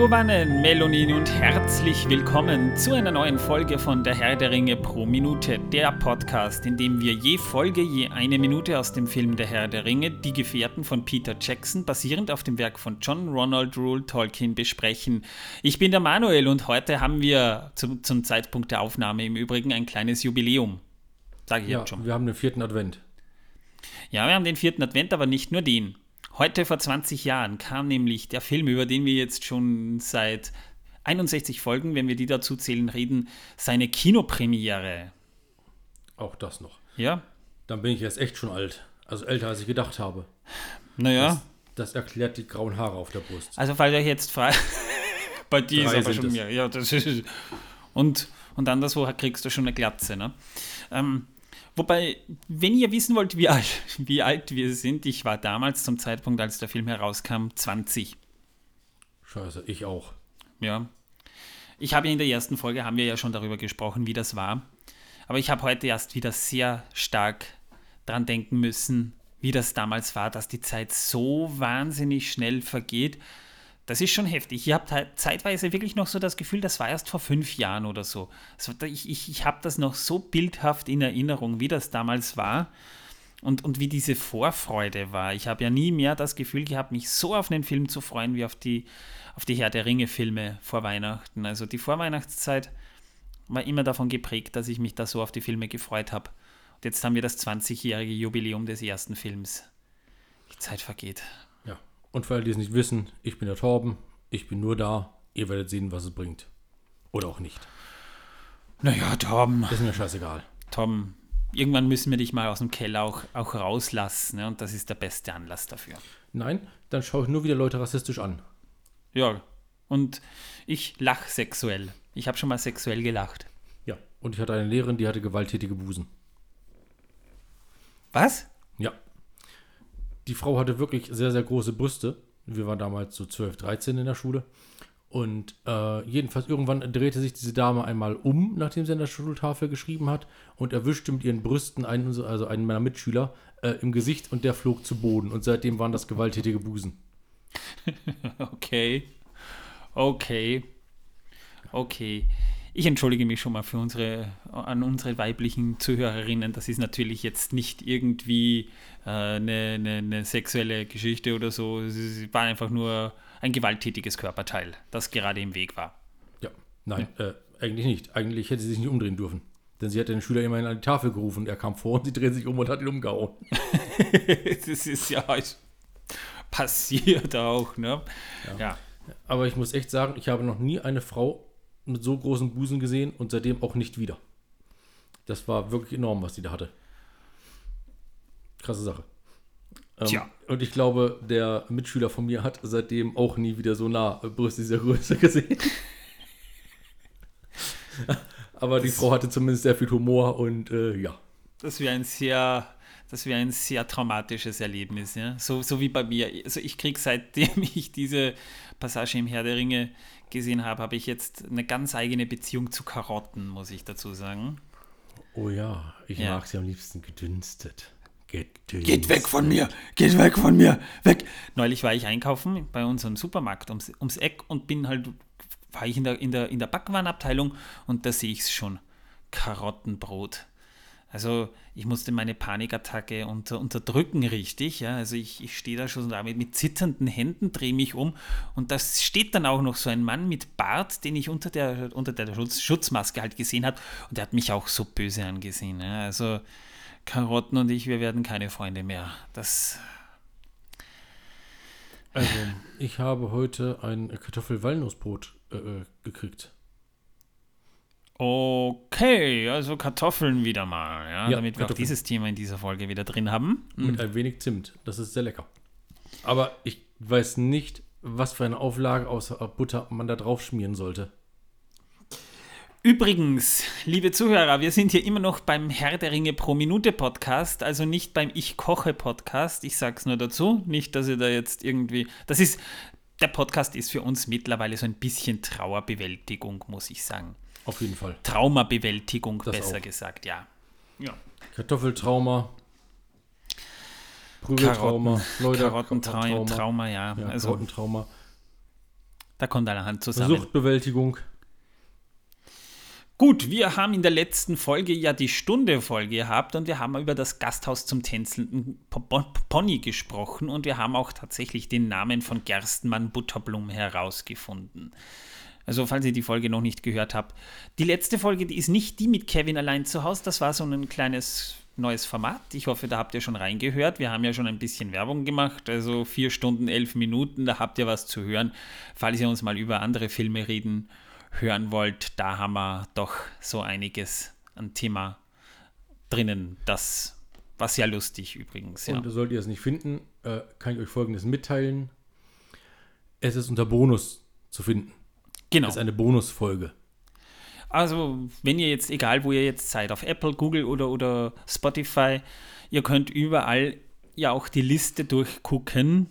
Megowannen, Melonin und herzlich willkommen zu einer neuen Folge von Der Herr der Ringe pro Minute, der Podcast, in dem wir je Folge je eine Minute aus dem Film Der Herr der Ringe, Die Gefährten von Peter Jackson, basierend auf dem Werk von John Ronald Rule Tolkien, besprechen. Ich bin der Manuel und heute haben wir zum, zum Zeitpunkt der Aufnahme im Übrigen ein kleines Jubiläum. Sage ich ja, jetzt schon. Wir haben den vierten Advent. Ja, wir haben den vierten Advent, aber nicht nur den. Heute vor 20 Jahren kam nämlich der Film, über den wir jetzt schon seit 61 Folgen, wenn wir die dazu zählen, reden, seine Kinopremiere. Auch das noch. Ja. Dann bin ich jetzt echt schon alt. Also älter, als ich gedacht habe. Naja. Das, das erklärt die grauen Haare auf der Brust. Also, falls ihr jetzt fragt, bei dir ist aber schon mehr. Ja, das ist. Und, und anderswo kriegst du schon eine Glatze, ne? Ähm, Wobei, wenn ihr wissen wollt, wie alt, wie alt wir sind, ich war damals zum Zeitpunkt, als der Film herauskam, 20. Scheiße, ich auch. Ja. Ich habe ja in der ersten Folge, haben wir ja schon darüber gesprochen, wie das war. Aber ich habe heute erst wieder sehr stark dran denken müssen, wie das damals war, dass die Zeit so wahnsinnig schnell vergeht das ist schon heftig. Habt halt zeitweise wirklich noch so das Gefühl, das war erst vor fünf Jahren oder so. Ich ich, ich habe das noch so bildhaft in Erinnerung, wie das damals war und, und wie diese Vorfreude war. Ich habe ja nie mehr das Gefühl gehabt, mich so auf einen Film zu freuen, wie auf die, auf die Herr der Ringe-Filme vor Weihnachten. Also die Vorweihnachtszeit war immer davon geprägt, dass ich mich da so auf die Filme gefreut habe. Und jetzt haben wir das 20-jährige Jubiläum des ersten Films. Die Zeit vergeht. Und für alle, die es nicht wissen, ich bin der Torben, ich bin nur da, ihr werdet sehen, was es bringt. Oder auch nicht. Naja, Torben. Ist mir scheißegal. Tom, irgendwann müssen wir dich mal aus dem Keller auch, auch rauslassen, ne? und das ist der beste Anlass dafür. Nein, dann schaue ich nur wieder Leute rassistisch an. Ja, und ich lach sexuell. Ich habe schon mal sexuell gelacht. Ja, und ich hatte eine Lehrerin, die hatte gewalttätige Busen. Was? Die Frau hatte wirklich sehr, sehr große Brüste. Wir waren damals so 12, 13 in der Schule. Und äh, jedenfalls irgendwann drehte sich diese Dame einmal um, nachdem sie an der Schultafel geschrieben hat, und erwischte mit ihren Brüsten einen, also einen meiner Mitschüler äh, im Gesicht und der flog zu Boden. Und seitdem waren das gewalttätige Busen. okay. Okay. Okay. Ich entschuldige mich schon mal für unsere, an unsere weiblichen Zuhörerinnen. Das ist natürlich jetzt nicht irgendwie äh, eine, eine, eine, sexuelle Geschichte oder so. Es war einfach nur ein gewalttätiges Körperteil, das gerade im Weg war. Ja, nein, ja. Äh, eigentlich nicht. Eigentlich hätte sie sich nicht umdrehen dürfen. Denn sie hat den Schüler immerhin an die Tafel gerufen er kam vor und sie dreht sich um und hat ihn umgehauen. das ist ja passiert auch, ne? Ja. ja. Aber ich muss echt sagen, ich habe noch nie eine Frau mit so großen Busen gesehen und seitdem auch nicht wieder. Das war wirklich enorm, was die da hatte. Krasse Sache. Ähm, Tja. Und ich glaube, der Mitschüler von mir hat seitdem auch nie wieder so nah Brüste dieser Größe gesehen. Aber die Frau hatte zumindest sehr viel Humor und äh, ja. Das wäre ein sehr, das wäre ein sehr traumatisches Erlebnis, ja. So, so wie bei mir. Also ich kriege seitdem ich diese Passage im Herr der Ringe gesehen habe, habe ich jetzt eine ganz eigene Beziehung zu Karotten, muss ich dazu sagen. Oh ja, ich ja. mag sie am liebsten gedünstet. Gedünstet. Geht weg von mir! Geht weg von mir! Weg! Neulich war ich einkaufen bei unserem Supermarkt ums, ums Eck und bin halt, war ich in der, in der, in der Backwarenabteilung und da sehe ich es schon. Karottenbrot. Also ich musste meine Panikattacke unter, unterdrücken, richtig. Ja? Also ich, ich stehe da schon damit mit zitternden Händen, drehe mich um und da steht dann auch noch so ein Mann mit Bart, den ich unter der, unter der Schutz, Schutzmaske halt gesehen habe und der hat mich auch so böse angesehen. Ja? Also Karotten und ich, wir werden keine Freunde mehr. Das... Also, ich habe heute ein Kartoffel-Walnussbrot äh, äh gekriegt. Okay, also Kartoffeln wieder mal, ja, ja damit wir auch dieses Thema in dieser Folge wieder drin haben. Mit mhm. ein wenig Zimt, das ist sehr lecker. Aber ich weiß nicht, was für eine Auflage außer Butter man da drauf schmieren sollte. Übrigens, liebe Zuhörer, wir sind hier immer noch beim Herr der Ringe pro Minute Podcast, also nicht beim Ich koche Podcast. Ich sag's nur dazu, nicht, dass ihr da jetzt irgendwie. Das ist. Der Podcast ist für uns mittlerweile so ein bisschen Trauerbewältigung, muss ich sagen. Auf jeden Fall. Traumabewältigung, das besser auch. gesagt, ja. ja. Kartoffeltrauma. Prügeltrauma. Karotten, Leute, Karottentrauma, Trauma, ja. ja also, Karottentrauma. Da kommt allerhand zusammen. Suchtbewältigung. Gut, wir haben in der letzten Folge ja die Stunde-Folge gehabt und wir haben über das Gasthaus zum tänzelnden Po- Po- Pony gesprochen und wir haben auch tatsächlich den Namen von Gerstenmann Butterblum herausgefunden. Also, falls ihr die Folge noch nicht gehört habt. Die letzte Folge, die ist nicht die mit Kevin allein zu Hause. Das war so ein kleines neues Format. Ich hoffe, da habt ihr schon reingehört. Wir haben ja schon ein bisschen Werbung gemacht. Also vier Stunden, elf Minuten, da habt ihr was zu hören. Falls ihr uns mal über andere Filme reden hören wollt, da haben wir doch so einiges an Thema drinnen. Das war sehr lustig übrigens. Ja. Und sollt ihr es nicht finden, äh, kann ich euch folgendes mitteilen. Es ist unter Bonus zu finden. Genau. Es ist eine Bonusfolge. Also, wenn ihr jetzt, egal wo ihr jetzt seid, auf Apple, Google oder, oder Spotify, ihr könnt überall ja auch die Liste durchgucken,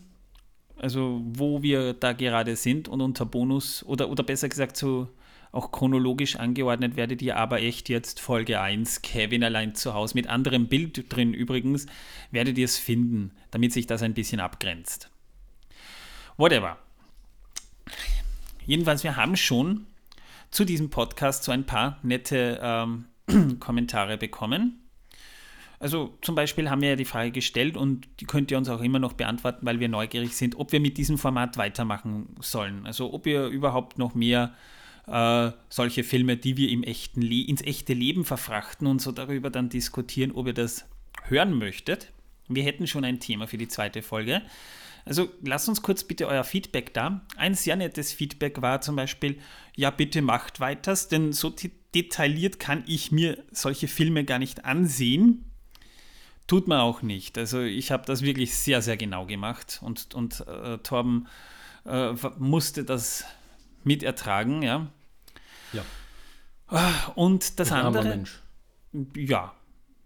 also wo wir da gerade sind und unter Bonus oder, oder besser gesagt so auch chronologisch angeordnet werdet ihr aber echt jetzt Folge 1, Kevin allein zu Hause, mit anderem Bild drin übrigens, werdet ihr es finden, damit sich das ein bisschen abgrenzt. Whatever. Jedenfalls, wir haben schon zu diesem Podcast so ein paar nette ähm, Kommentare bekommen. Also zum Beispiel haben wir ja die Frage gestellt und die könnt ihr uns auch immer noch beantworten, weil wir neugierig sind, ob wir mit diesem Format weitermachen sollen. Also ob ihr überhaupt noch mehr äh, solche Filme, die wir im echten Le ins echte Leben verfrachten und so darüber dann diskutieren, ob ihr das hören möchtet. Wir hätten schon ein Thema für die zweite Folge. Also lasst uns kurz bitte euer Feedback da. Ein sehr nettes Feedback war zum Beispiel, ja bitte macht weiters, denn so de- detailliert kann ich mir solche Filme gar nicht ansehen. Tut man auch nicht. Also ich habe das wirklich sehr, sehr genau gemacht und, und äh, Torben äh, musste das mitertragen, ja. Ja. Und das armer andere, Mensch. ja,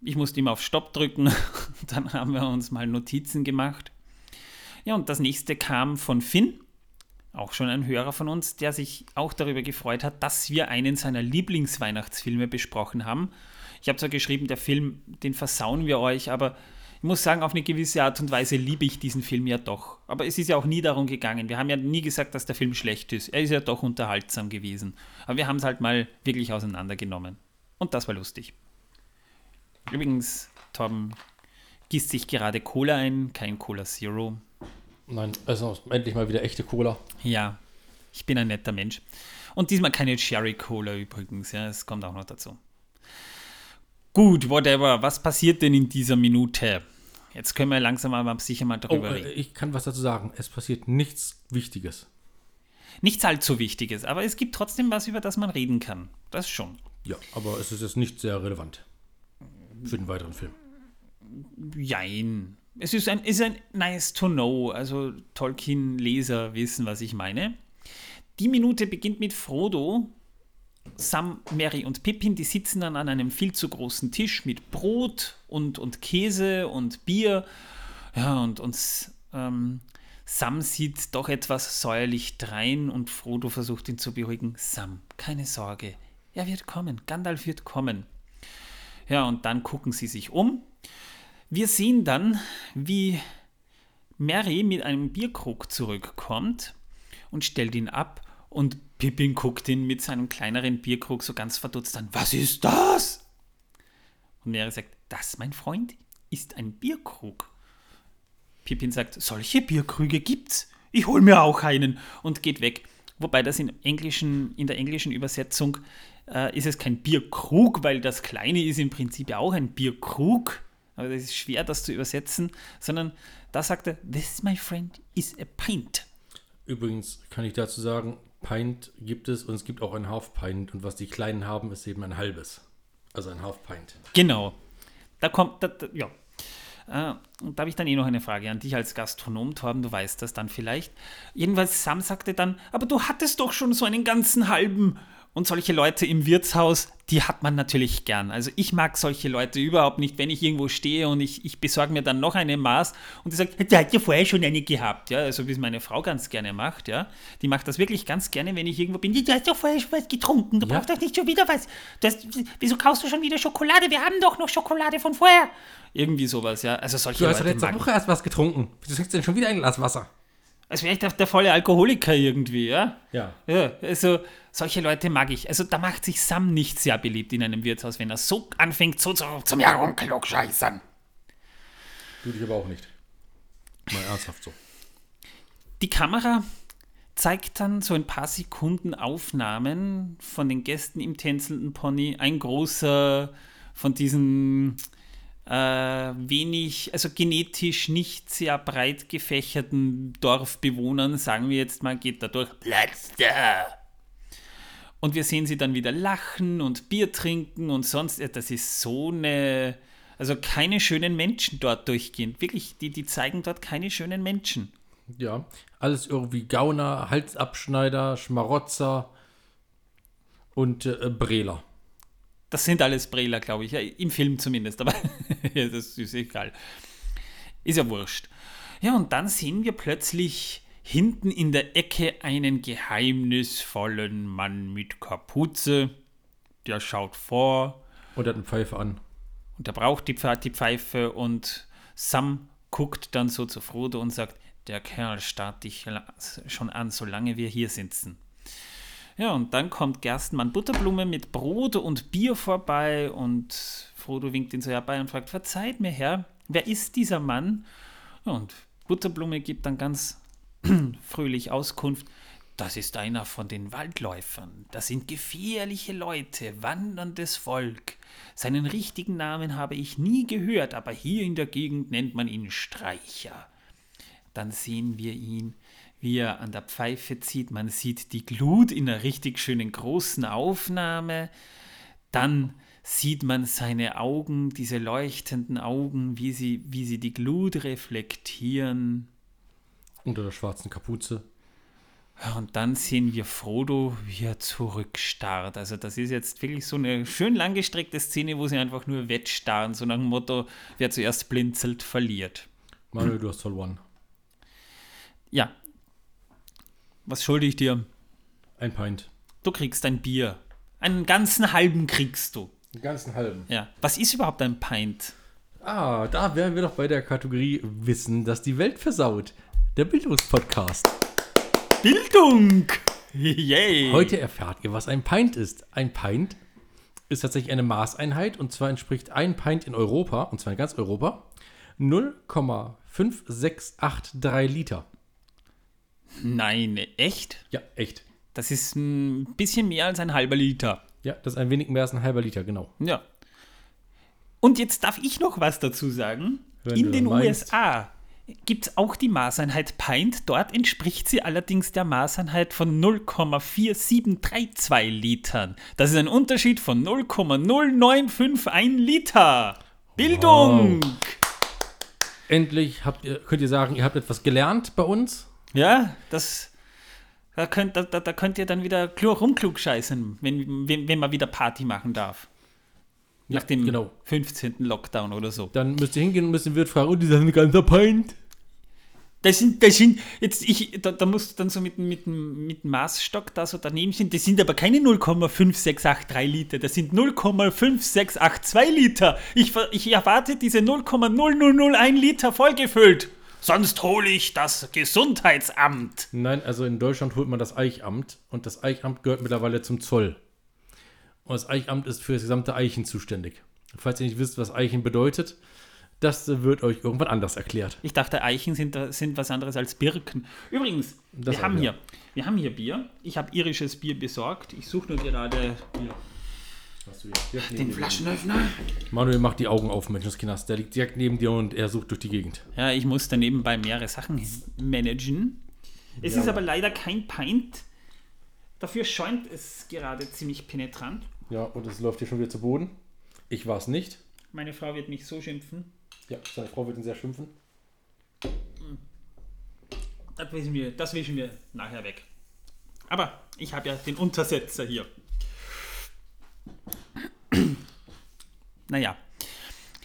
ich musste immer auf Stopp drücken. Dann haben wir uns mal Notizen gemacht. Ja, und das nächste kam von Finn, auch schon ein Hörer von uns, der sich auch darüber gefreut hat, dass wir einen seiner Lieblingsweihnachtsfilme besprochen haben. Ich habe zwar geschrieben, der Film, den versauen wir euch, aber ich muss sagen, auf eine gewisse Art und Weise liebe ich diesen Film ja doch. Aber es ist ja auch nie darum gegangen. Wir haben ja nie gesagt, dass der Film schlecht ist. Er ist ja doch unterhaltsam gewesen. Aber wir haben es halt mal wirklich auseinandergenommen. Und das war lustig. Übrigens, Torben gießt sich gerade Cola ein, kein Cola Zero. Nein, also endlich mal wieder echte Cola. Ja, ich bin ein netter Mensch. Und diesmal keine Cherry Cola übrigens, ja, es kommt auch noch dazu. Gut, whatever. Was passiert denn in dieser Minute? Jetzt können wir langsam aber sicher mal Oh, darüber äh, reden. ich kann was dazu sagen. Es passiert nichts Wichtiges. Nichts allzu Wichtiges, aber es gibt trotzdem was, über das man reden kann. Das schon. Ja, aber es ist jetzt nicht sehr relevant für den weiteren Film. Jein. Es ist ein, ist ein nice to know. Also Tolkien-Leser wissen, was ich meine. Die Minute beginnt mit Frodo, Sam, Mary und Pippin. Die sitzen dann an einem viel zu großen Tisch mit Brot und, und Käse und Bier. Ja, und, und ähm, Sam sieht doch etwas säuerlich drein und Frodo versucht ihn zu beruhigen. Sam, keine Sorge. Er wird kommen. Gandalf wird kommen. Ja, und dann gucken sie sich um. Wir sehen dann, wie Mary mit einem Bierkrug zurückkommt und stellt ihn ab und Pippin guckt ihn mit seinem kleineren Bierkrug so ganz verdutzt an. Was ist das? Und Mary sagt, das, mein Freund, ist ein Bierkrug. Pippin sagt, solche Bierkrüge gibt's. Ich hol mir auch einen und geht weg. Wobei das in, englischen, in der englischen Übersetzung äh, ist es kein Bierkrug, weil das kleine ist im Prinzip ja auch ein Bierkrug. Aber das ist schwer, das zu übersetzen, sondern da sagt er, this, my friend, is a pint. Übrigens kann ich dazu sagen, Pint gibt es und es gibt auch ein Half Pint und was die Kleinen haben, ist eben ein halbes. Also ein Half Pint. Genau. Da kommt, da, da, ja. Äh, und da habe ich dann eh noch eine Frage an dich als Gastronom, Torben, du weißt das dann vielleicht. Jedenfalls, Sam sagte dann, aber du hattest doch schon so einen ganzen halben. Und solche Leute im Wirtshaus, die hat man natürlich gern. Also ich mag solche Leute überhaupt nicht, wenn ich irgendwo stehe und ich, ich besorge mir dann noch eine Maß und die sagt, der hat ja vorher schon eine gehabt. Ja, also wie es meine Frau ganz gerne macht. Ja, die macht das wirklich ganz gerne, wenn ich irgendwo bin. Du hast doch vorher schon was getrunken, du Ja. brauchst doch nicht schon wieder was. Du hast, wieso kaufst du schon wieder Schokolade? Wir haben doch noch Schokolade von vorher. Irgendwie sowas, ja. Also solche Du hast doch Leute letzte Woche erst was getrunken. Wieso trinkst du denn schon wieder ein Glas Wasser? Als wäre ich der, der volle Alkoholiker irgendwie, ja? Ja. Ja, also solche Leute mag ich. Also da macht sich Sam nicht sehr beliebt in einem Wirtshaus, wenn er so anfängt, so zu, zum Herumklugscheißern. Du dich aber auch nicht. Mal ernsthaft so. Die Kamera zeigt dann so ein paar Sekunden Aufnahmen von den Gästen im tänzelnden Pony. Ein großer von diesen wenig, also genetisch nicht sehr breit gefächerten Dorfbewohnern, sagen wir jetzt mal, geht da durch. Platz da! Und wir sehen sie dann wieder lachen und Bier trinken und sonst. Das ist so eine. Also keine schönen Menschen dort durchgehend. Wirklich, die, die zeigen dort keine schönen Menschen. Ja. Alles irgendwie Gauner, Halsabschneider, Schmarotzer und äh, Breler. Das sind alles Brela, glaube ich. Ja, Im Film zumindest, aber das ist egal. Ist ja wurscht. Ja, und dann sehen wir plötzlich hinten in der Ecke einen geheimnisvollen Mann mit Kapuze. Der schaut vor Und hat eine Pfeife an. und er braucht die, Pfe- die Pfeife und Sam guckt dann so zu Frodo und sagt, der Kerl starrt dich schon an, solange wir hier sitzen. Ja, und dann kommt Gerstenmann Butterblume mit Brot und Bier vorbei und Frodo winkt ihn so herbei und fragt, verzeiht mir, Herr, wer ist dieser Mann? Und Butterblume gibt dann ganz fröhlich Auskunft, das ist einer von den Waldläufern. Das sind gefährliche Leute, wanderndes Volk. Seinen richtigen Namen habe ich nie gehört, aber hier in der Gegend nennt man ihn Streicher. Dann sehen wir ihn, wie er an der Pfeife zieht. Man sieht die Glut in einer richtig schönen großen Aufnahme. Dann sieht man seine Augen, diese leuchtenden Augen, wie sie, wie sie die Glut reflektieren. Unter der schwarzen Kapuze. Und dann sehen wir Frodo, wie er zurückstarrt. Also das ist jetzt wirklich so eine schön langgestreckte Szene, wo sie einfach nur wettstarren, so nach dem Motto, wer zuerst blinzelt, verliert. Manuel, du hast verloren. Ja. Was schulde ich dir? Ein Pint. Du kriegst ein Bier. Einen ganzen halben kriegst du. Den ganzen halben. Ja. Was ist überhaupt ein Pint? Ah, da wären wir doch bei der Kategorie Wissen, das die Welt versaut. Der Bildungspodcast. Bildung! Yay! Heute erfahrt ihr, was ein Pint ist. Ein Pint ist tatsächlich eine Maßeinheit und zwar entspricht ein Pint in Europa, und zwar in ganz Europa, 0,5683 Liter. Nein, echt? Ja, echt. Das ist ein bisschen mehr als ein halber Liter. Ja, das ist ein wenig mehr als ein halber Liter, genau. Ja. Und jetzt darf ich noch was dazu sagen. Wenn In den meinst. USA gibt es auch die Maßeinheit Pint. Dort entspricht sie allerdings der Maßeinheit von 0,4732 Litern. Das ist ein Unterschied von 0,0951 Liter. Bildung! Endlich habt ihr, könnt ihr sagen, ihr habt etwas gelernt bei uns. Ja, das. Da könnt, da, da könnt ihr dann wieder klug rumklug scheißen, wenn, wenn, wenn man wieder Party machen darf. Ja, Nach dem genau. 15. Lockdown oder so. Dann müsst ihr hingehen und müsst den Wirt fragen, und die sind ein ganzer Pint. Das sind, das sind, jetzt ich, da, da musst du dann so mit, dem- mit, mit Maßstock da so daneben stehen. Das sind aber keine 0,5683 Liter, das sind 0,5682 Liter. Ich, ich erwarte diese 0,0001 Liter vollgefüllt. Sonst hole ich das Gesundheitsamt. Nein, also in Deutschland holt man das Eichamt und das Eichamt gehört mittlerweile zum Zoll. Und das Eichamt ist für das gesamte Eichen zuständig. Falls ihr nicht wisst, was Eichen bedeutet, das wird euch irgendwann anders erklärt. Ich dachte, Eichen sind, sind was anderes als Birken. Übrigens, Das wir, auch, haben ja. hier, wir haben hier Bier. Ich habe irisches Bier besorgt. Ich suche nur gerade den Flaschenöffner. Manuel macht die Augen auf, Menschenskinders. Der liegt direkt neben dir und er sucht durch die Gegend. Ja, ich muss da nebenbei mehrere Sachen managen. Es Ja. ist aber leider kein Pint. Dafür schäumt es gerade ziemlich penetrant. Ja, und es läuft hier schon wieder zu Boden. Ich war es nicht. Meine Frau wird mich so schimpfen. Ja, seine Frau wird ihn sehr schimpfen. Das wischen wir, das wischen wir nachher weg. Aber ich habe ja den Untersetzer hier. Naja,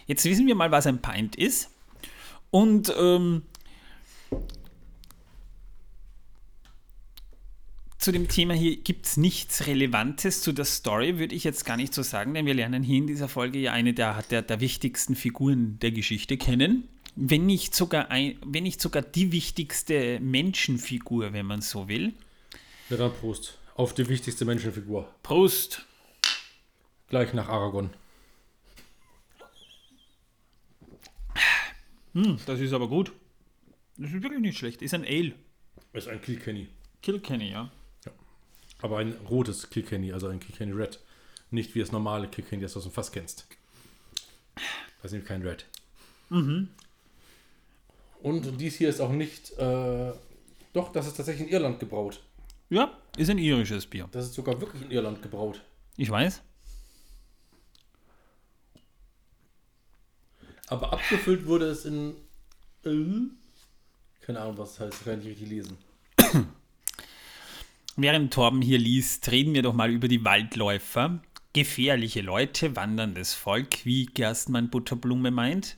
jetzt wissen wir mal, was ein Pint ist. Und ähm, zu dem Thema hier gibt es nichts Relevantes zu der Story, würde ich jetzt gar nicht so sagen, denn wir lernen hier in dieser Folge ja eine der, der, der wichtigsten Figuren der Geschichte kennen. wenn nicht sogar, ein, wenn nicht sogar die wichtigste Menschenfigur, wenn man so will. Ja, dann Prost. Auf die wichtigste Menschenfigur. Prost! Gleich nach Aragon. Hm, das ist aber gut. Das ist wirklich nicht schlecht. Ist ein Ale. Ist ein Kilkenny. Kilkenny, ja. Aber ein rotes Kilkenny, also ein Kilkenny Red. Nicht wie das normale Kilkenny, das du aus dem Fass kennst. Das ist nämlich kein Red. Mhm. Und dies hier ist auch nicht. Äh, doch, das ist tatsächlich in Irland gebraut. Ja, ist ein irisches Bier. Das ist sogar wirklich in Irland gebraut. Ich weiß. Aber abgefüllt wurde es in. Äh, keine Ahnung, was das heißt. Ich kann nicht richtig lesen. Während Torben hier liest, reden wir doch mal über die Waldläufer. Gefährliche Leute, wanderndes Volk, wie Gerstmann Butterblume meint.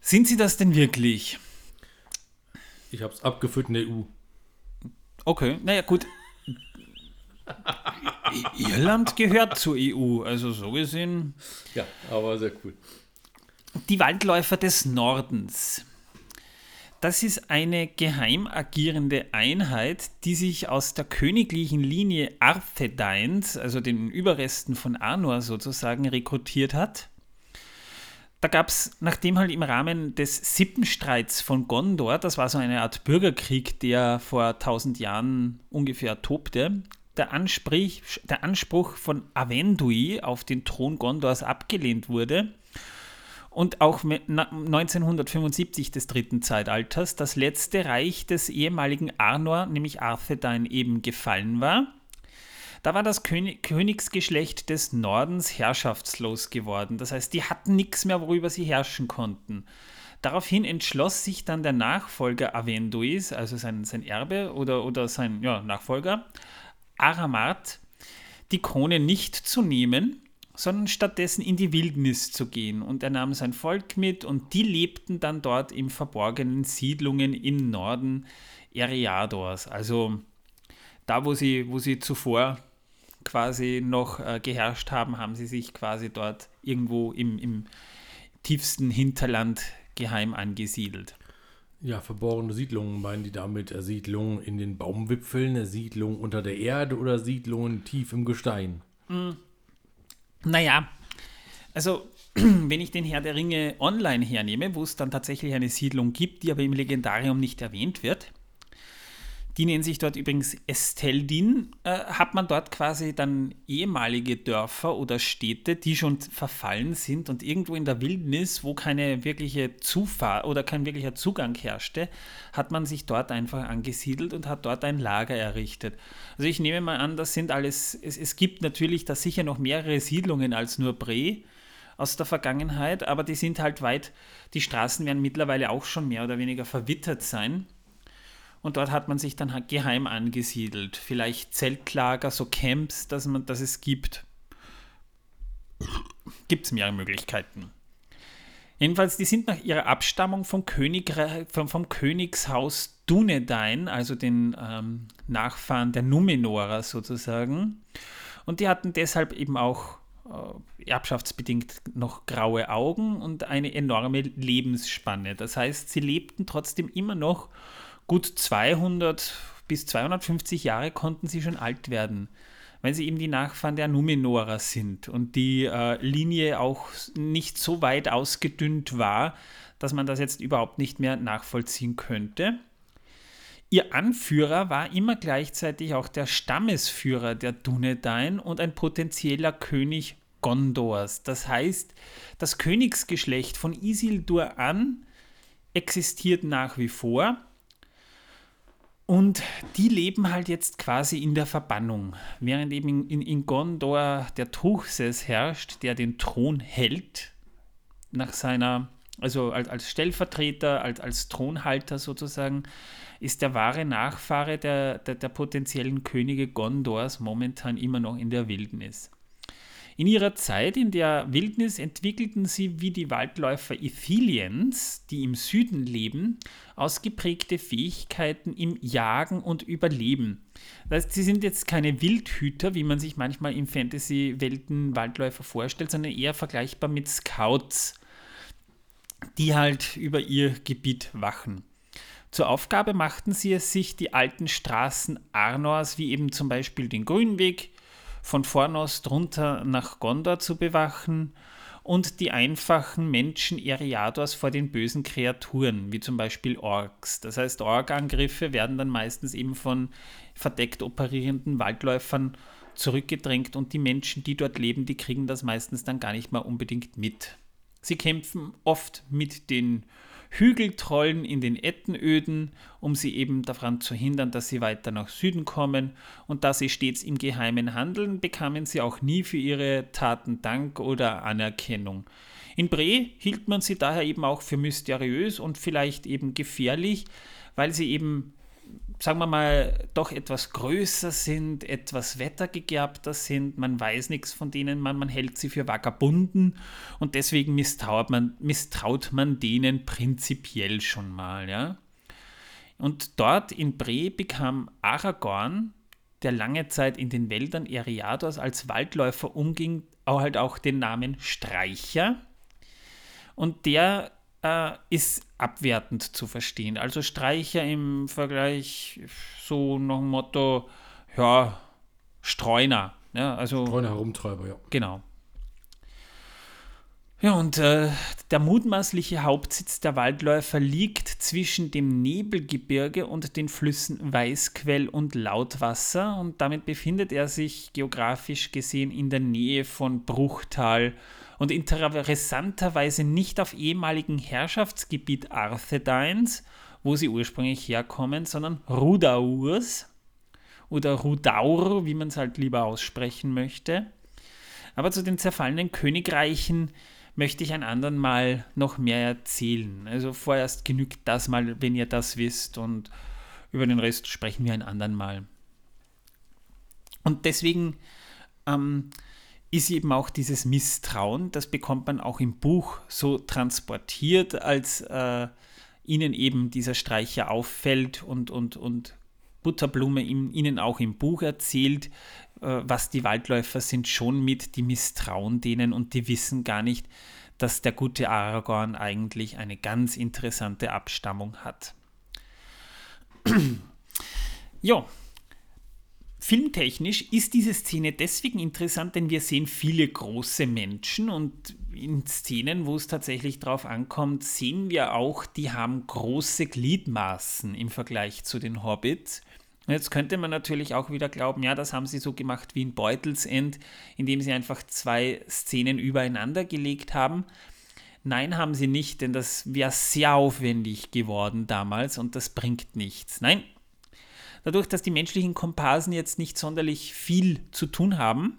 Sind sie das denn wirklich? Ich habe es abgefüllt in der EU. Okay, naja, gut. Irland gehört zur EU, also so gesehen. Ja, aber sehr cool. Die Waldläufer des Nordens. Das ist eine geheim agierende Einheit, die sich aus der königlichen Linie Arthedains, also den Überresten von Arnor sozusagen, rekrutiert hat. Da gab es, nachdem halt im Rahmen des Sippenstreits von Gondor, das war so eine Art Bürgerkrieg, der vor tausend Jahren ungefähr tobte, der, Ansprich, der Anspruch von Avendui auf den Thron Gondors abgelehnt wurde und auch mit na- 1975 des dritten Zeitalters das letzte Reich des ehemaligen Arnor, nämlich Arthedain, eben gefallen war. Da war das König, Königsgeschlecht des Nordens herrschaftslos geworden. Das heißt, die hatten nichts mehr, worüber sie herrschen konnten. Daraufhin entschloss sich dann der Nachfolger Avenduis, also sein, sein Erbe oder, oder sein ja, Nachfolger, Aramat, die Krone nicht zu nehmen, sondern stattdessen in die Wildnis zu gehen. Und er nahm sein Volk mit und die lebten dann dort in verborgenen Siedlungen im Norden Eriadors. Also da, wo sie, wo sie zuvor quasi noch äh, geherrscht haben, haben sie sich quasi dort irgendwo im, im tiefsten Hinterland geheim angesiedelt. Ja, verborgene Siedlungen meinen die damit Siedlungen in den Baumwipfeln, Siedlungen unter der Erde oder Siedlungen tief im Gestein? Naja, also wenn ich den Herr der Ringe online hernehme, wo es dann tatsächlich eine Siedlung gibt, die aber im Legendarium nicht erwähnt wird, die nennen sich dort übrigens Esteldin, äh, hat man dort quasi dann ehemalige Dörfer oder Städte, die schon verfallen sind und irgendwo in der Wildnis, wo keine wirkliche Zufahrt oder kein wirklicher Zugang herrschte, hat man sich dort einfach angesiedelt und hat dort ein Lager errichtet. Also ich nehme mal an, das sind alles, es, es gibt natürlich da sicher noch mehrere Siedlungen als nur Bre aus der Vergangenheit, aber die sind halt weit, die Straßen werden mittlerweile auch schon mehr oder weniger verwittert sein. Und dort hat man sich dann geheim angesiedelt. Vielleicht Zeltlager, so Camps, dass, man, dass es gibt. Gibt es mehrere Möglichkeiten. Jedenfalls, die sind nach ihrer Abstammung vom, Königreich, vom, vom Königshaus Dunedain, also den ähm, Nachfahren der Numenorer sozusagen. Und die hatten deshalb eben auch äh, erbschaftsbedingt noch graue Augen und eine enorme Lebensspanne. Das heißt, sie lebten trotzdem immer noch gut 200 bis 250 Jahre konnten sie schon alt werden, weil sie eben die Nachfahren der Numenorer sind und die äh, Linie auch nicht so weit ausgedünnt war, dass man das jetzt überhaupt nicht mehr nachvollziehen könnte. Ihr Anführer war immer gleichzeitig auch der Stammesführer der Dunedain und ein potenzieller König Gondors. Das heißt, das Königsgeschlecht von Isildur an existiert nach wie vor. Und die leben halt jetzt quasi in der Verbannung. Während eben in, in, Gondor der Truchsess herrscht, der den Thron hält, nach seiner, also als, als Stellvertreter, als, als Thronhalter sozusagen, ist der wahre Nachfahre der, der, der potenziellen Könige Gondors momentan immer noch in der Wildnis. In ihrer Zeit in der Wildnis entwickelten sie wie die Waldläufer Ithiliens, die im Süden leben, ausgeprägte Fähigkeiten im Jagen und Überleben. Das heißt, sie sind jetzt keine Wildhüter, wie man sich manchmal in Fantasy-Welten Waldläufer vorstellt, sondern eher vergleichbar mit Scouts. die halt über ihr Gebiet wachen. Zur Aufgabe machten sie es sich, die alten Straßen Arnors, wie eben zum Beispiel den Grünweg, von Fornost runter nach Gondor zu bewachen und die einfachen Menschen Eriadors vor den bösen Kreaturen, wie zum Beispiel Orks. Das heißt, Ork-Angriffe werden dann meistens eben von verdeckt operierenden Waldläufern zurückgedrängt und die Menschen, die dort leben, die kriegen das meistens dann gar nicht mal unbedingt mit. Sie kämpfen oft mit den Hügeltrollen in den Ettenöden, um sie eben daran zu hindern, dass sie weiter nach Süden kommen. Und da sie stets im Geheimen handeln, bekamen sie auch nie für ihre Taten Dank oder Anerkennung. In Bre hielt man sie daher eben auch für mysteriös und vielleicht eben gefährlich, weil sie eben sagen wir mal, doch etwas größer sind, etwas wettergegerbter sind. Man weiß nichts von denen, man, man hält sie für Vagabunden und deswegen misstraut man, misstraut man denen prinzipiell schon mal. Ja? Und dort in Bre bekam Aragorn, der lange Zeit in den Wäldern Eriados als Waldläufer umging, auch halt auch den Namen Streicher. Und der äh, ist abwertend zu verstehen. Also Streicher im Vergleich so nach dem Motto, ja, Streuner. Ja, also, Streuner Herumtreiber, ja. Genau. Ja, und äh, der mutmaßliche Hauptsitz der Waldläufer liegt zwischen dem Nebelgebirge und den Flüssen Weißquell und Lautwasser und damit befindet er sich geografisch gesehen in der Nähe von Bruchtal und interessanterweise nicht auf ehemaligen Herrschaftsgebiet Arthedains, wo sie ursprünglich herkommen, sondern Rudaurs oder Rudaur, wie man es halt lieber aussprechen möchte. Aber zu den zerfallenen Königreichen möchte ich ein anderen Mal noch mehr erzählen. Also vorerst genügt das mal, wenn ihr das wisst und über den Rest sprechen wir ein anderen Mal. Und deswegen ähm, ist eben auch dieses Misstrauen, das bekommt man auch im Buch so transportiert, als äh, ihnen eben dieser Streicher auffällt und, und, und Butterblume ihm, ihnen auch im Buch erzählt, äh, was die Waldläufer sind, schon mit, die misstrauen denen und die wissen gar nicht, dass der gute Aragorn eigentlich eine ganz interessante Abstammung hat. ja, Filmtechnisch ist diese Szene deswegen interessant, denn wir sehen viele große Menschen und in Szenen, wo es tatsächlich drauf ankommt, sehen wir auch, die haben große Gliedmaßen im Vergleich zu den Hobbits. Jetzt könnte man natürlich auch wieder glauben, ja, das haben sie so gemacht wie in Beutelsend, indem sie einfach zwei Szenen übereinander gelegt haben. Nein, haben sie nicht, denn das wäre sehr aufwendig geworden damals und das bringt nichts. Nein, Dadurch, dass die menschlichen Komparsen jetzt nicht sonderlich viel zu tun haben,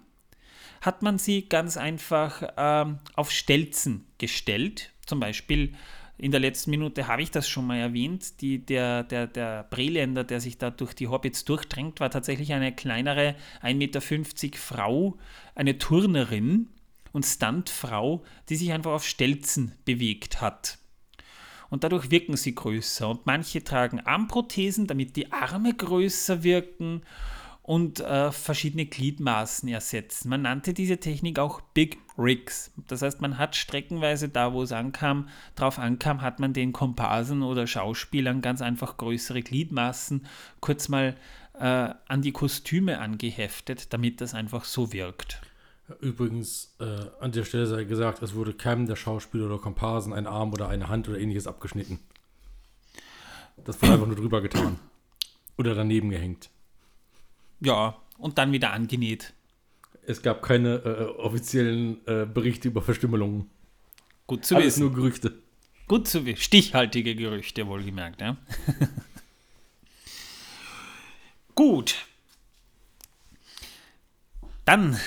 hat man sie ganz einfach ähm, auf Stelzen gestellt. Zum Beispiel in der letzten Minute habe ich das schon mal erwähnt. Die, der, der, der Breländer, der sich da durch die Hobbits durchdrängt, war tatsächlich eine kleinere 1,50 Meter Frau, eine Turnerin und Stuntfrau, die sich einfach auf Stelzen bewegt hat und dadurch wirken sie größer. Und manche tragen Armprothesen, damit die Arme größer wirken und äh, verschiedene Gliedmaßen ersetzen. Man nannte diese Technik auch Big Rigs. Das heißt, man hat streckenweise da, wo es ankam, drauf ankam, hat man den Komparsen oder Schauspielern ganz einfach größere Gliedmaßen kurz mal äh, an die Kostüme angeheftet, damit das einfach so wirkt. Übrigens, äh, an der Stelle sei gesagt, es wurde keinem der Schauspieler oder Komparsen ein Arm oder eine Hand oder ähnliches abgeschnitten. Das wurde einfach nur drüber getan. Oder daneben gehängt. Ja, und dann wieder angenäht. Es gab keine äh, offiziellen äh, Berichte über Verstümmelungen. Gut zu Alles wissen. nur Gerüchte. Gut zu wissen. Stichhaltige Gerüchte, wohlgemerkt. Ja? Gut. Dann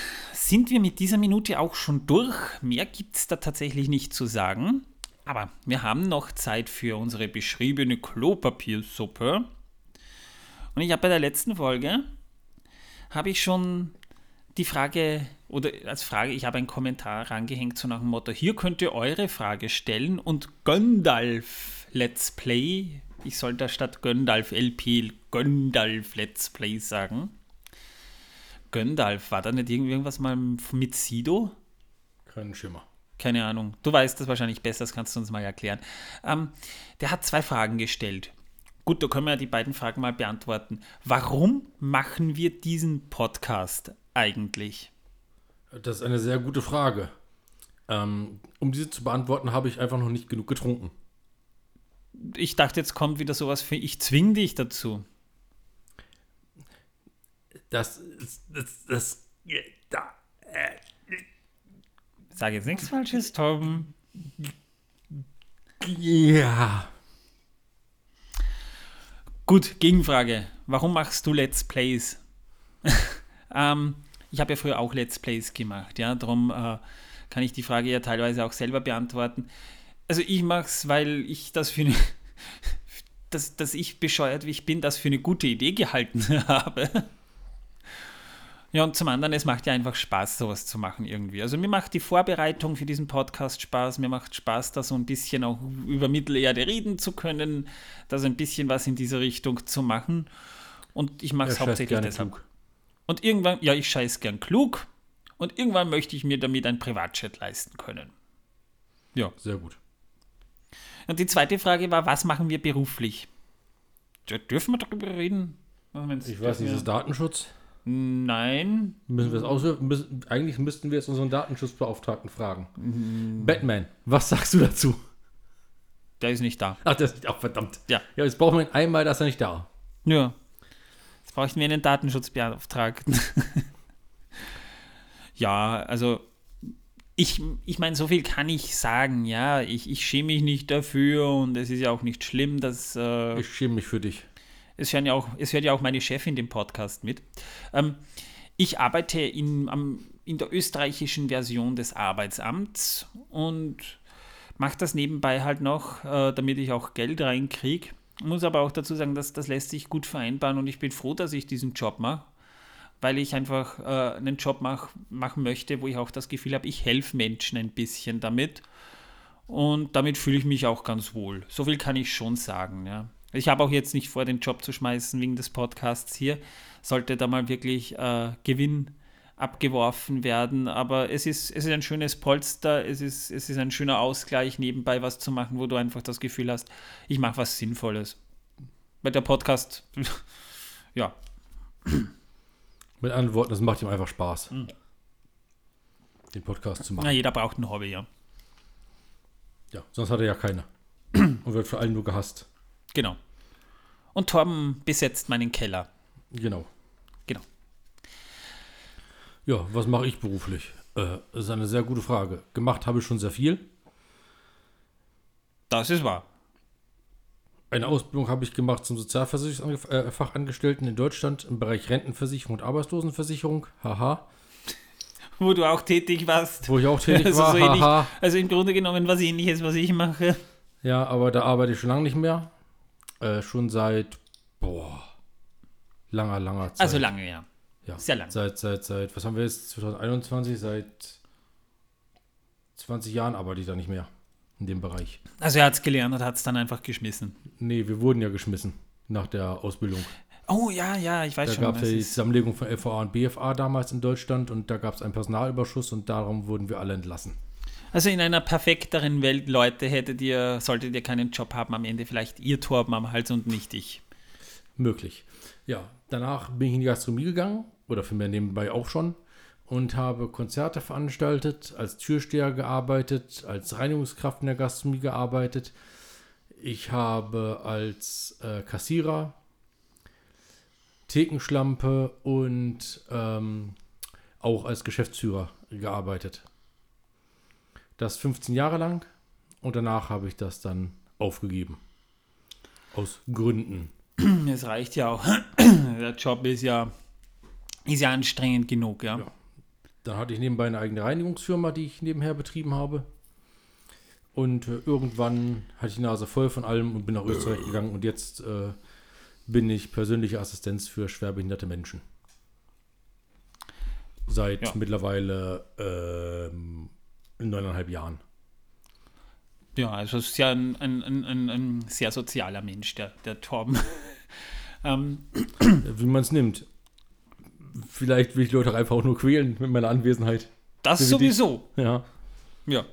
sind wir mit dieser Minute auch schon durch. Mehr gibt es da tatsächlich nicht zu sagen. Aber wir haben noch Zeit für unsere beschriebene Klopapiersuppe. Und ich habe bei der letzten Folge, habe ich schon die Frage, oder als Frage, ich habe einen Kommentar rangehängt, so nach dem Motto, hier könnt ihr eure Frage stellen und Gandalf Let's Play, ich soll da statt Gandalf LP Gandalf Let's Play sagen. Göndalf, war da nicht irgendwas mal mit Sido? Kein Schimmer. Keine Ahnung. Du weißt das wahrscheinlich besser, das kannst du uns mal erklären. Ähm, der hat zwei Fragen gestellt. Gut, da können wir ja die beiden Fragen mal beantworten. Warum machen wir diesen Podcast eigentlich? Das ist eine sehr gute Frage. Ähm, um diese zu beantworten, habe ich einfach noch nicht genug getrunken. Ich dachte, jetzt kommt wieder sowas für ich zwing dich dazu. Das, das, das, da, äh, Sag jetzt nichts Falsches, Tom. ja. Gut, Gegenfrage. Warum machst du Let's Plays? ähm, ich habe ja früher auch Let's Plays gemacht, ja, darum äh, kann ich die Frage ja teilweise auch selber beantworten. Also ich mache es, weil ich das für eine, dass, dass ich bescheuert wie ich bin, das für eine gute Idee gehalten habe. Ja, und zum anderen, es macht ja einfach Spaß, sowas zu machen irgendwie. Also mir macht die Vorbereitung für diesen Podcast Spaß, mir macht Spaß, da so ein bisschen auch über Mittelerde reden zu können, da so ein bisschen was in diese Richtung zu machen. Und ich mache es hauptsächlich deshalb. klug. Und irgendwann, ja, ich scheiß gern klug. Und irgendwann möchte ich mir damit ein Privatchat leisten können. Ja. Sehr gut. Und die zweite Frage war, was machen wir beruflich? Ja, dürfen wir darüber reden? Ich weiß nicht, ist das Datenschutz? Nein. Müssen wir es? Müssen, eigentlich müssten wir jetzt unseren Datenschutzbeauftragten fragen. Batman, was sagst du dazu? Der ist nicht da. Ach, das ist auch verdammt. Ja. Ja, jetzt brauchen wir ihn einmal, dass er nicht da. Ja. Jetzt bräuchten wir einen Datenschutzbeauftragten. ja, also ich, ich meine, so viel kann ich sagen, ja. Ich, ich schäme mich nicht dafür und es ist ja auch nicht schlimm, dass äh, Ich schäme mich für dich. Es, hören ja auch, es hört ja auch meine Chefin den Podcast mit. Ähm, ich arbeite in, am, in der österreichischen Version des Arbeitsamts und mache das nebenbei halt noch, äh, damit ich auch Geld reinkriege. Muss aber auch dazu sagen, dass das lässt sich gut vereinbaren und ich bin froh, dass ich diesen Job mache, weil ich einfach äh, einen Job mach, machen möchte, wo ich auch das Gefühl habe, ich helfe Menschen ein bisschen damit. Und damit fühle ich mich auch ganz wohl. So viel kann ich schon sagen. Ja. Ich habe auch jetzt nicht vor, den Job zu schmeißen wegen des Podcasts hier. Sollte da mal wirklich äh, Gewinn abgeworfen werden. Aber es ist, es ist ein schönes Polster, es ist, es ist ein schöner Ausgleich, nebenbei was zu machen, wo du einfach das Gefühl hast, ich mache was Sinnvolles. Weil der Podcast, ja, Mit anderen Worten, es macht ihm einfach Spaß, den Podcast zu machen. na, jeder braucht ein Hobby, ja. Ja, sonst hat er ja keine. Und wird vor allem nur gehasst. Genau. Und Torben besetzt meinen Keller. Genau. Genau. Ja, was mache ich beruflich? Äh, das ist eine sehr gute Frage. Gemacht habe ich schon sehr viel. Das ist wahr. Eine Ausbildung habe ich gemacht zum Sozialversicherungsfachangestellten in Deutschland im Bereich Rentenversicherung und Arbeitslosenversicherung. Haha. Wo du auch tätig warst. Wo ich auch tätig Also war. so ähnlich. Haha. Also im Grunde genommen was ähnliches, was ich mache. Ja, aber da arbeite ich schon lange nicht mehr. Äh, schon seit, boah, langer, langer Zeit. Also lange, ja. Ja, sehr lang. Seit, seit, seit, was haben wir jetzt? 2021, seit 20 Jahren arbeite ich da nicht mehr in dem Bereich. Also er hat es gelernt und hat es dann einfach geschmissen. Nee, wir wurden ja geschmissen nach der Ausbildung. Oh ja, ja, ich weiß Da schon. gab es ja die. Zusammenlegung von LVA und BFA damals in Deutschland und da gab es einen Personalüberschuss und darum wurden wir alle entlassen. Also in einer perfekteren Welt, Leute, hättet ihr, solltet ihr keinen Job haben, am Ende vielleicht ihr Torben am Hals und nicht ich. Möglich. Ja, danach bin ich in die Gastronomie gegangen oder vielmehr nebenbei auch schon und habe Konzerte veranstaltet, als Türsteher gearbeitet, als Reinigungskraft in der Gastronomie gearbeitet. Ich habe als äh, Kassierer, Thekenschlampe und ähm, auch als Geschäftsführer gearbeitet. Das 15 Jahre lang und danach habe ich das dann aufgegeben. Aus Gründen. Es reicht ja auch. Der Job ist ja, ist ja anstrengend genug, ja. Ja. Dann hatte ich nebenbei eine eigene Reinigungsfirma, die ich nebenher betrieben habe. Und äh, irgendwann hatte ich die Nase voll von allem und bin nach Österreich gegangen. Und jetzt äh, bin ich persönliche Assistenz für schwerbehinderte Menschen. Seit Ja. mittlerweile ähm, neuneinhalb Jahren. Ja, also es ist ja ein, ein, ein, ein, sehr sozialer Mensch, der, der Torben. ähm, Wie man es nimmt. Vielleicht will ich Leute einfach auch nur quälen mit meiner Anwesenheit. das So wie die- sowieso. Ja. Ja.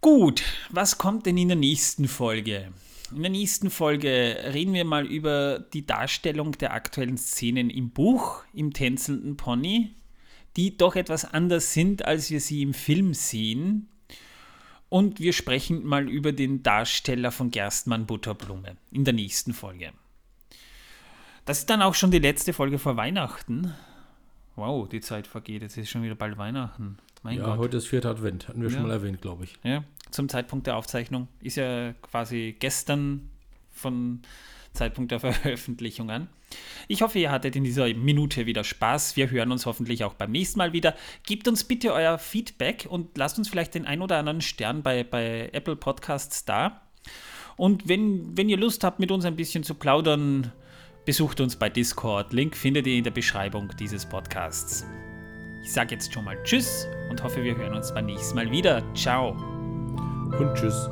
Gut, was kommt denn in der nächsten Folge? In der nächsten Folge reden wir mal über die Darstellung der aktuellen Szenen im Buch, im tänzelnden Pony, die doch etwas anders sind, als wir sie im Film sehen. Und wir sprechen mal über den Darsteller von Gerstmann Butterblume in der nächsten Folge. Das ist dann auch schon die letzte Folge vor Weihnachten. Wow, die Zeit vergeht. Jetzt ist schon wieder bald Weihnachten. Mein ja, Gott. heute ist vierter Advent. Hatten wir ja. schon mal erwähnt, glaube ich. Ja, zum Zeitpunkt der Aufzeichnung. Ist ja quasi gestern von Zeitpunkt der Veröffentlichung an. Ich hoffe, ihr hattet in dieser Minute wieder Spaß. Wir hören uns hoffentlich auch beim nächsten Mal wieder. Gebt uns bitte euer Feedback und lasst uns vielleicht den ein oder anderen Stern bei, bei Apple Podcasts da. Und wenn, wenn ihr Lust habt, mit uns ein bisschen zu plaudern, besucht uns bei Discord. Link findet ihr in der Beschreibung dieses Podcasts. Ich sage jetzt schon mal Tschüss und hoffe, wir hören uns beim nächsten Mal wieder. Ciao. Und Tschüss.